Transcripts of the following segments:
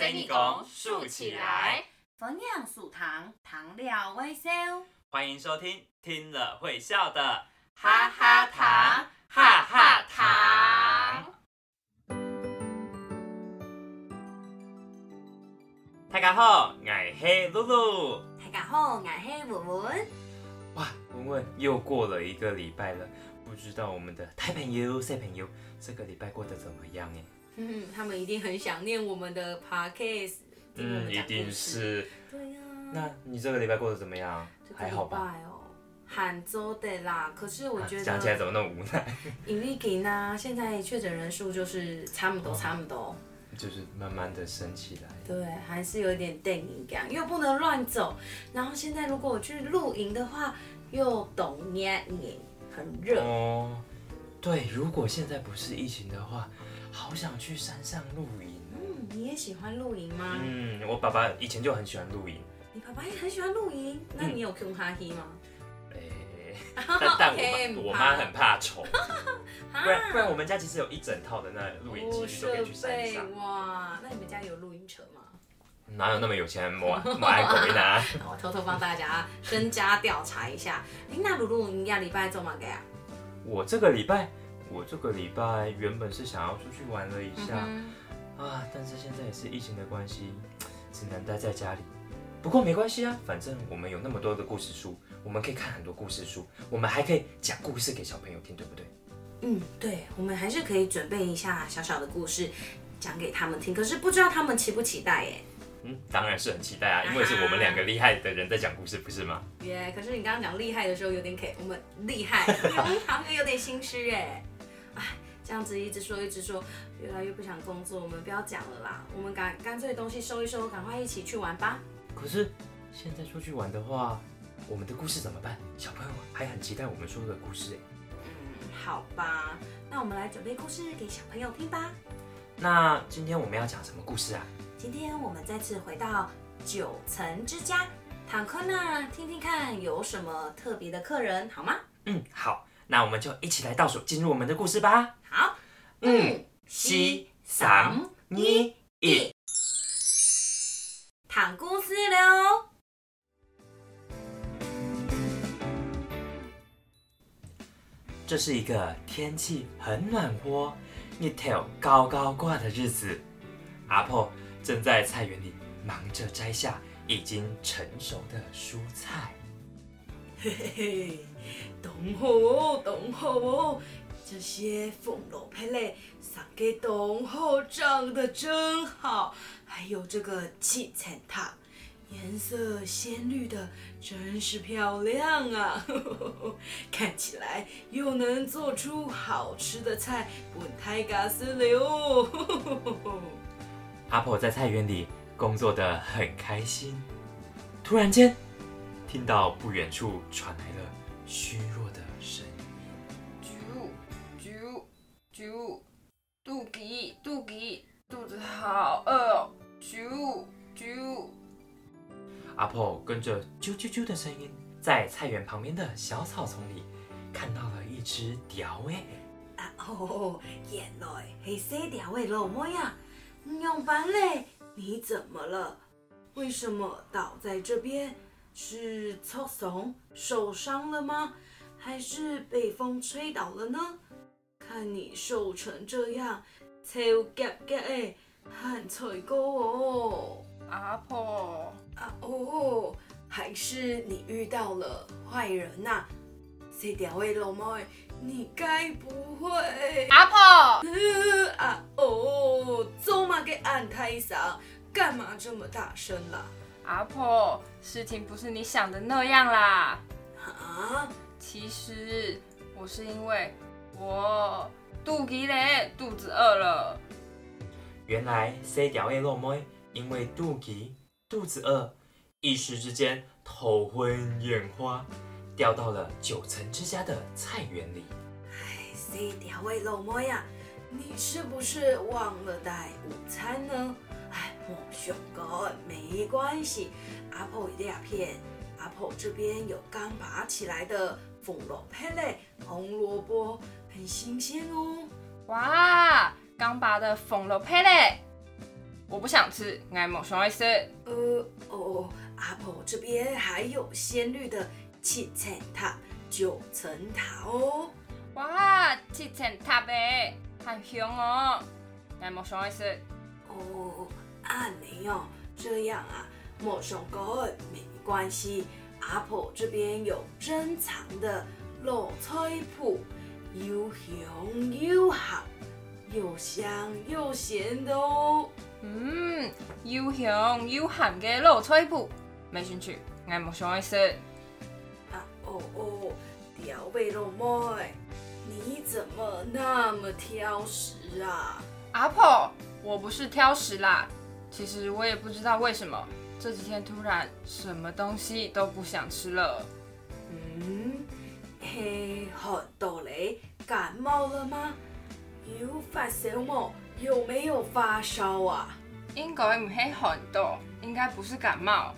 生意工竖起来，分享数糖，糖料微笑。欢迎收听听了会笑的哈哈糖，哈哈糖。大家好，我是露露。大家好，我是文文。哇，文文又过了一个礼拜了，不知道我们的台朋友、小朋友这个礼拜过得怎么样哎？嗯，他们一定很想念我们的 podcast。嗯，一定是。对呀。那你这个礼拜过得怎么样？还好吧？哦，杭州的啦。可是我觉得讲起来怎么那么无奈？因为给呢，现在确诊人数就是差不多，差不多。就是慢慢的升起来。对，还是有点电影感，又不能乱走。然后现在如果我去露营的话，又懂捏你，很热。哦。对，如果现在不是疫情的话。好想去山上露营。嗯，你也喜欢露营吗？嗯，我爸爸以前就很喜欢露营。你爸爸也很喜欢露营？那你有跟他去吗？哎，但但我我妈很怕虫，不然不然我们家其实有一整套的那露营器都可以去山上。哇，那你们家有露营车吗？哪有那么有钱买买鬼呢？我偷偷帮大家身家调查一下。哎，那露露，你下礼拜做嘛个呀？我这个礼拜。我这个礼拜原本是想要出去玩了一下啊，但是现在也是疫情的关系，只能待在家里。不过没关系啊，反正我们有那么多的故事书，我们可以看很多故事书，我们还可以讲故事给小朋友听，对不对？嗯，对，我们还是可以准备一下小小的故事讲给他们听。可是不知道他们期不期待耶？嗯，当然是很期待啊，因为是我们两个厉害的人在讲故事，不是吗？耶，可是你刚刚讲厉害的时候有点给我们厉害，好像有点心虚耶。哎，这样子一直说一直说，越来越不想工作。我们不要讲了啦，我们干干脆东西收一收，赶快一起去玩吧。可是现在出去玩的话，我们的故事怎么办？小朋友还很期待我们说的故事哎。嗯，好吧，那我们来准备故事给小朋友听吧。那今天我们要讲什么故事啊？今天我们再次回到九层之家，坦克呢，听听看有什么特别的客人好吗？嗯，好。那我们就一起来倒数进入我们的故事吧。好，嗯，西、三、二、一，躺故事喽。这是一个天气很暖和、日头高高挂的日子。阿婆正在菜园里忙着摘下已经成熟的蔬菜。嘿嘿嘿。懂好哦，懂好哦，这些凤楼佩蕾三给懂后，长得真好。还有这个七层塔，颜色鲜绿的，真是漂亮啊！看起来又能做出好吃的菜，不太嘎斯了哦。阿婆在菜园里工作的很开心，突然间听到不远处传来了。虚弱的声音，啾啾啾，肚皮肚皮，肚子好饿哦，啾啾。阿婆跟着啾啾啾的声音，在菜园旁边的小草丛里看到了一只雕诶。啊哦，原来是小雕的老妹呀！用班嘞，你怎么了？为什么倒在这边？是受伤受伤了吗？还是被风吹倒了呢？看你瘦成这样，超夹夹的，很脆高哦。阿婆，啊哦，还是你遇到了坏人呐？谁掉位老妹，你该不会？阿婆，啊哦，走嘛给俺太上，干嘛这么大声啦？阿婆，事情不是你想的那样啦。啊？其实我是因为我肚皮嘞，肚子饿了。原来 C 条的老妹因为肚皮肚子饿，一时之间头昏眼花，掉到了九层之家的菜园里。哎，，C 条的老妹呀，你是不是忘了带午餐呢？哎，莫想干，没关系。阿婆一定骗。阿婆这边有刚拔起来的凤萝配嘞，红萝卜很新鲜哦。哇，刚拔的凤萝配嘞，我不想吃，我冇想爱食。呃哦，阿婆这边还有鲜绿的七层塔、九层塔哦。哇，七层塔呗，很香哦，我冇想爱食。哦，啊没有这样啊，莫上过没关系。阿婆这边有珍藏的肉菜脯，又香又咸，又香又咸的哦。嗯，又香又咸嘅卤菜脯，没兴趣，我冇想爱食。啊哦哦，调味肉妹，你怎么那么挑食啊？阿婆，我不是挑食啦，其实我也不知道为什么这几天突然什么东西都不想吃了。嗯，嘿，很多雷，感冒了吗？有发烧吗？有没有发烧啊？应该唔系很多，应该不是感冒，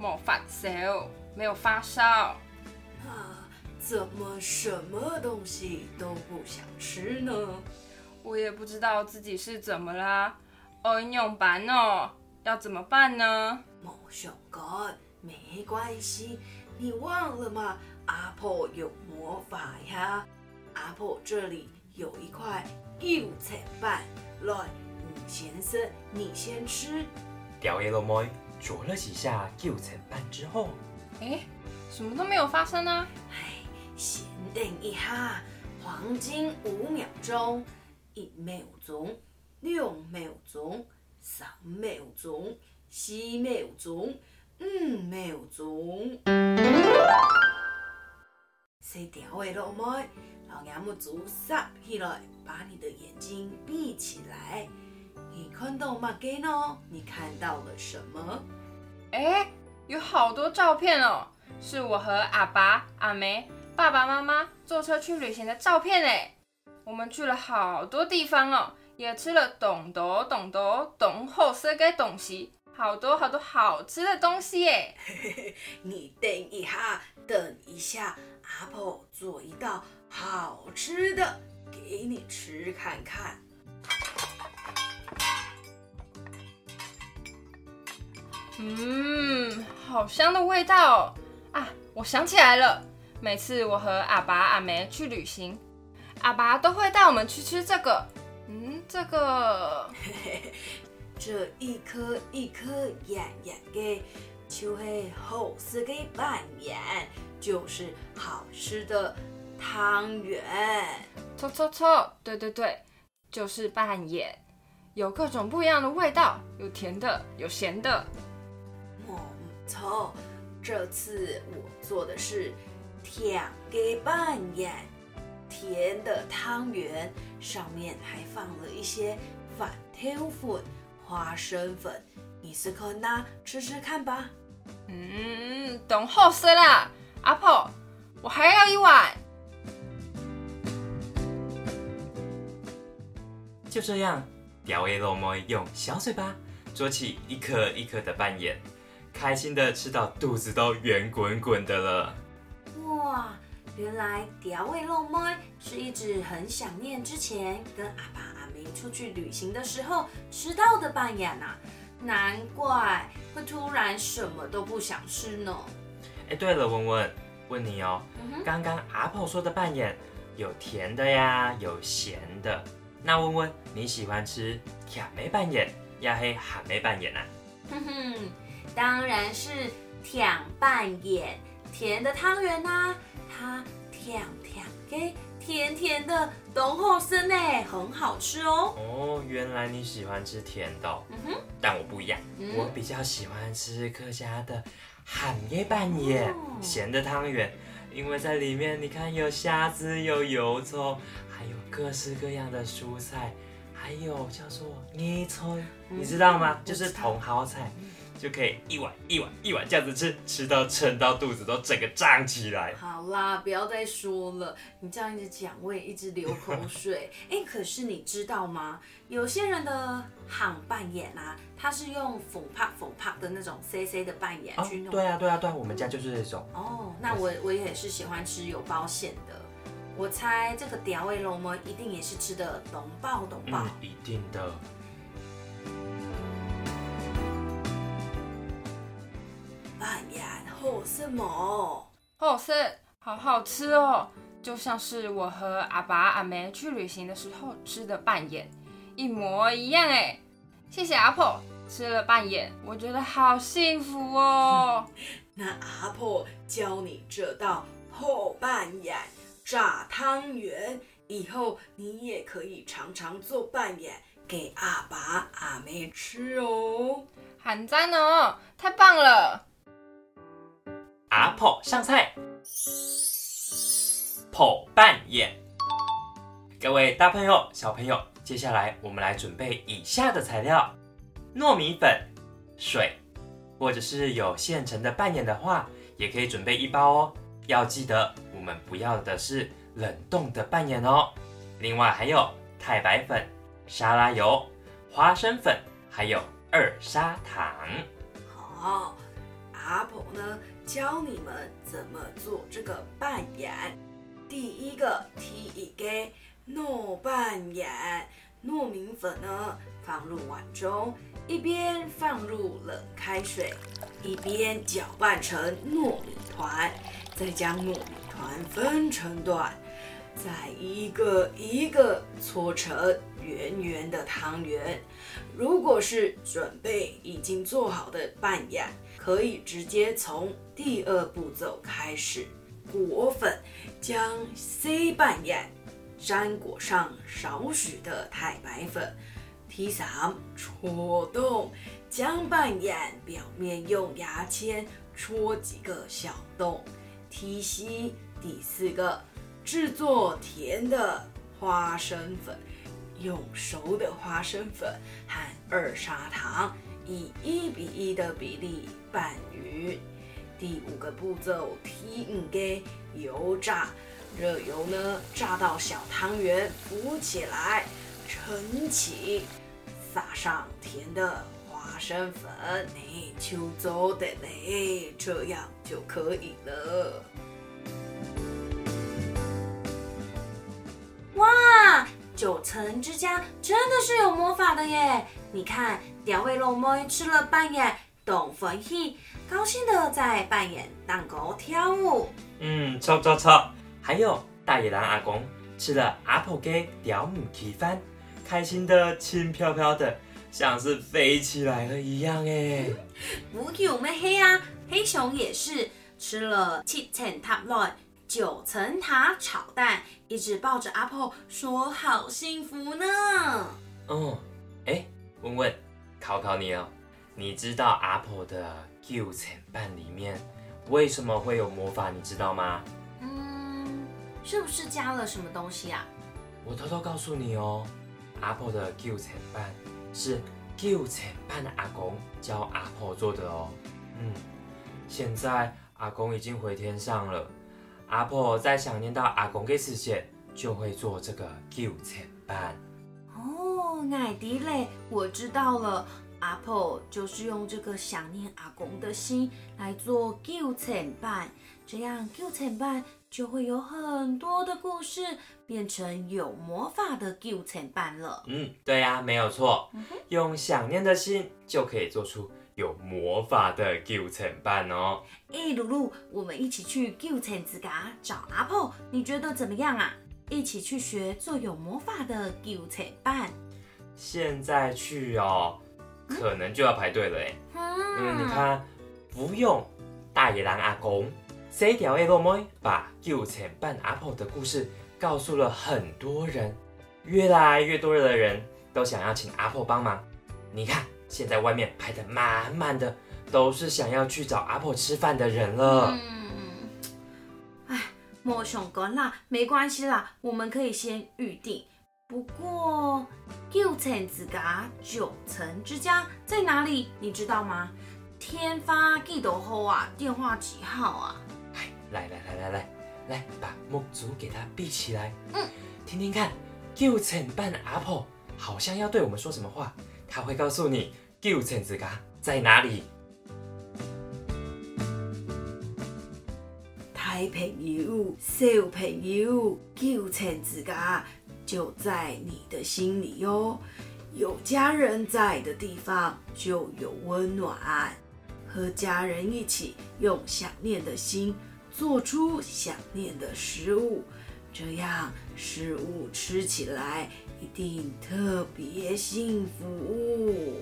冇发烧，没有发烧。啊，怎么什么东西都不想吃呢？我也不知道自己是怎么啦，哦，用班哦，要怎么办呢？莫想干，没关系，你忘了吗？阿婆有魔法呀！阿婆这里有一块柚子瓣，来，吴先生，你先吃。屌爷老妹啄了几下柚层板之后，哎，什么都没有发生啊！哎，先等一下，黄金五秒钟，一秒钟，两秒钟，三秒钟，四秒钟，五秒钟。谁调的老妹，老娘们足撒起来，把你的眼睛闭起来。你看到吗？给呢？你看到了什么？哎，有好多照片哦，是我和阿爸、阿妹、爸爸妈妈坐车去旅行的照片哎。我们去了好多地方哦，也吃了懂多懂多懂好吃的东西，好多好多好吃的东西耶。你等一下，等一下，阿婆做一道好吃的给你吃看看。嗯，好香的味道哦！啊，我想起来了，每次我和阿爸阿妹去旅行，阿爸都会带我们去吃这个。嗯，这个这一颗一颗圆圆的，就是好吃的扮演，就是好吃的汤圆。错错错，对对对，就是扮演，有各种不一样的味道，有甜的，有咸的。没错，这次我做的是甜的拌圆，甜的汤圆，上面还放了一些粉条粉、花生粉。你是可拿吃吃看吧。嗯，懂好吃啦，阿婆，我还要一碗。就这样，屌爷老妹用小嘴巴捉起一颗一颗的扮演，开心的吃到肚子都圆滚滚的了。哇，原来屌味肉妹是一直很想念之前跟阿爸阿明出去旅行的时候吃到的扮演呐、难怪会突然什么都不想吃呢。哎，对了，文文，问你哦，刚刚阿婆说的扮演有甜的呀，有咸的。那问问你喜欢吃甜梅扮演，呀黑咸梅扮演啊？哼哼，当然是甜扮演，甜的汤圆呐、它甜甜的，甜甜的，懂好生呢，很好吃哦。哦，原来你喜欢吃甜的哦、嗯哼，但我不一样，嗯。我比较喜欢吃客家的咸梅扮演，哦。咸的汤圆，因为在里面你看有虾子，有油葱，还有各式各样的蔬菜，还有叫做椰菜，你知道吗？就是茼蒿菜，就可以一碗一碗一碗这样子吃，吃到撑到肚子都整个胀起来。好啦，不要再说了，你这样一直讲，我也一直流口水。哎，可是你知道吗？有些人的喊扮演啊，他是用缝帕缝帕的那种 C C 的扮演哦去弄。，对啊对啊对啊，我们家就是这种。哦，那我我也是喜欢吃有包馅的。我猜这个屌味龙膜一定也是吃的懂爆懂爆。嗯，一定的。什么？好吃，好好吃哦，就像是我和阿爸阿妹去旅行的时候吃的半眼，一模一样哎。谢谢阿婆，吃了半眼，我觉得好幸福哦。那阿婆教你这道后半眼炸汤圆，以后你也可以常常做半眼给阿爸阿妹吃哦。很赞哦，太棒了！阿婆上菜，泡扮眼。各位大朋友、小朋友，接下来我们来准备以下的材料：糯米粉、水，或者是有现成的扮眼的话，也可以准备一包哦。要记得，我们不要的是冷冻的扮眼哦。另外还有太白粉、沙拉油、花生粉，还有二砂糖。好，阿婆呢教你们怎么做这个半眼。第一个，提一个糯半眼，糯米粉呢放入碗中，一边放入冷开水，一边搅拌成糯米团，再将糯米团分成段，再一个一个搓成圆圆的汤圆。如果是准备已经做好的半眼，可以直接从第二步骤开始，裹粉，将 C 半眼沾裹上少许的太白粉，提上戳洞，将半眼表面用牙签戳几个小洞，提吸第四个，制作甜的花生粉。用熟的花生粉和二砂糖以一比一的比例拌匀。第五个步骤，提五给油炸，热油呢炸到小汤圆浮起来，盛起，撒上甜的花生粉，你就做的嘞，这样就可以了。哇！九层之家真的是有魔法的耶！你看，两位老妹吃了半眼，懂分喜，高兴的在扮演蛋糕跳舞。嗯，错错错！还有大野狼阿公吃了阿婆给屌母鸡饭，开心的轻飘飘的，像是飞起来了一样哎。不有咩黑啊？黑熊也是吃了七层塔乱。九层塔炒蛋，一直抱着阿婆说好幸福呢。哦，哎，问问，考考你哦，你知道阿婆的九层蛋里面为什么会有魔法？你知道吗？嗯，是不是加了什么东西啊？我偷偷告诉你哦，阿婆的九层蛋是九层蛋的阿公教阿婆做的哦。嗯，现在阿公已经回天上了。阿婆在想念到阿公的时间，就会做这个九层板。哦，矮迪嘞，我知道了。阿婆就是用这个想念阿公的心来做九层板，这样九层板就会有很多的故事，变成有魔法的九层板了。嗯，对呀，没有错。用想念的心就可以做出。有魔法的九层板哦！哎，露露，我们一起去九层之家找阿婆，你觉得怎么样啊？一起去学做有魔法的九层板。现在去哦，可能就要排队了哎。嗯，你看，不用大野狼阿公，这条 A 洛妹把九层板阿婆的故事告诉了很多人，越来越多的人都想要请阿婆帮忙。你看。现在外面排的满满的，都是想要去找阿婆吃饭的人了。嗯，哎，莫想干啦，没关系啦，我们可以先预定。不过九层之家，九层之家在哪里？你知道吗？天发几多号啊？电话几号啊？哎，来来来来来来，把木竹给它闭起来。嗯，听听看，九层半阿婆好像要对我们说什么话。他会告诉你九层之家在哪里。大朋友、小朋友，九层之家就在你的心里哟。有家人在的地方就有温暖，和家人一起用想念的心做出想念的食物，这样食物吃起来一定特别幸福。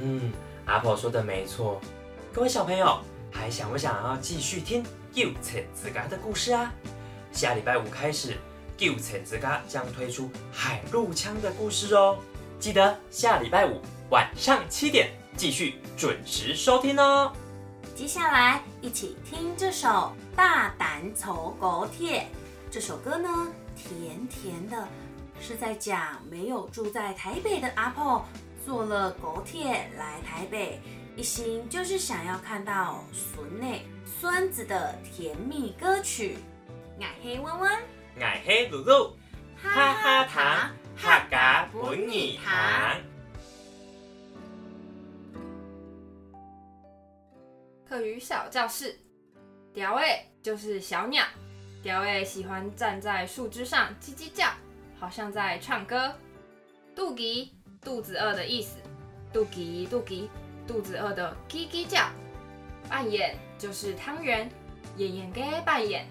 嗯，阿婆说的没错。各位小朋友，还想不想要继续听九层之家的故事啊？下礼拜五开始，九层之家将推出海陆枪的故事哦。记得下礼拜五晚上七点继续准时收听哦。接下来一起听这首《大胆走狗铁》。这首歌呢，甜甜的，是在讲没有住在台北的阿婆坐了狗铁来台北，一心就是想要看到孙内孙子的甜蜜歌曲。爱黑温温，爱黑露露，哈哈糖，客家本儿糖。课余小教室，屌诶就是小鸟，屌诶喜欢站在树枝上叽叽叫，好像在唱歌。肚吉肚子饿的意思，肚吉肚吉肚子饿的叽叽叫。扮演就是汤圆，演演给扮演，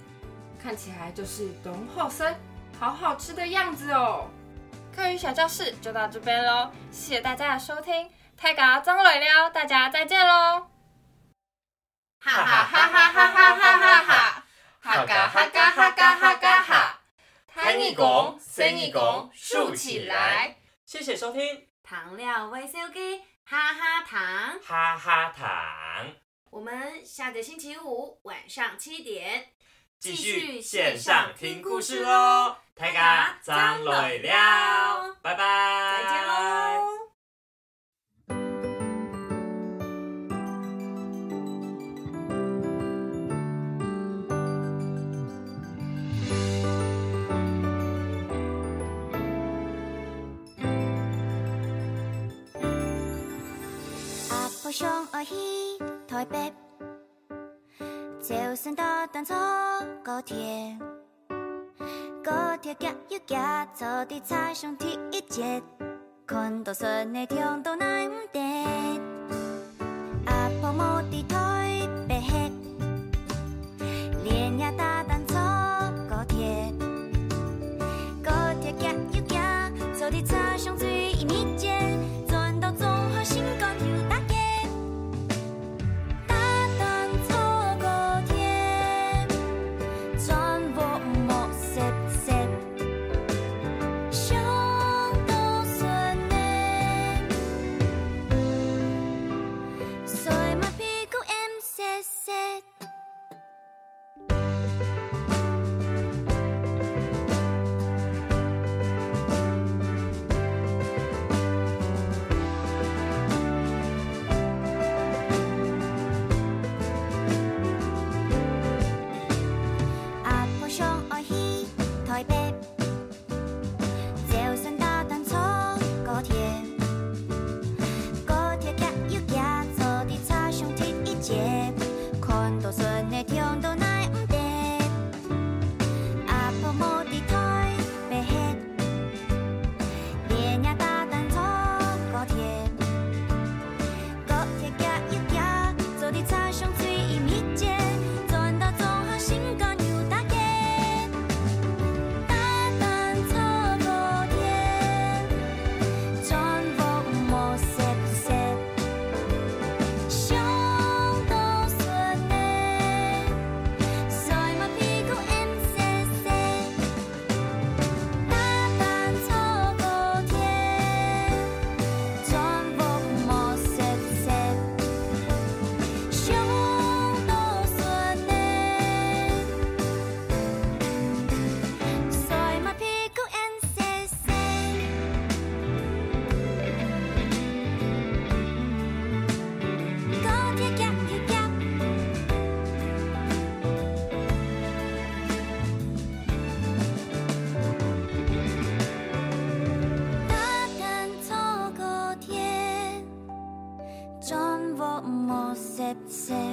看起来就是浓厚生，好好吃的样子哦。课余小教室就到这边喽，谢谢大家的收听，太嘎张磊了，大家再见喽。哈哈哈哈哈哈哈哈哈！哈嘎哈嘎哈嘎哈嘎哈！抬你拱，升你拱，竖起来！谢谢收听，糖料微笑机哈哈糖，哈哈糖。我们下个星期五晚上七点继续线上听故事喽！太嘎张磊了，拜拜，再见喽。阿上爱去台北，就算搭单坐高铁，高铁加油加坐的车厢第一节，看到顺内听到那唔得，阿婆冇地台北，连夜搭单坐高铁，高铁加油加坐的车厢最一米节，转到综合性高。say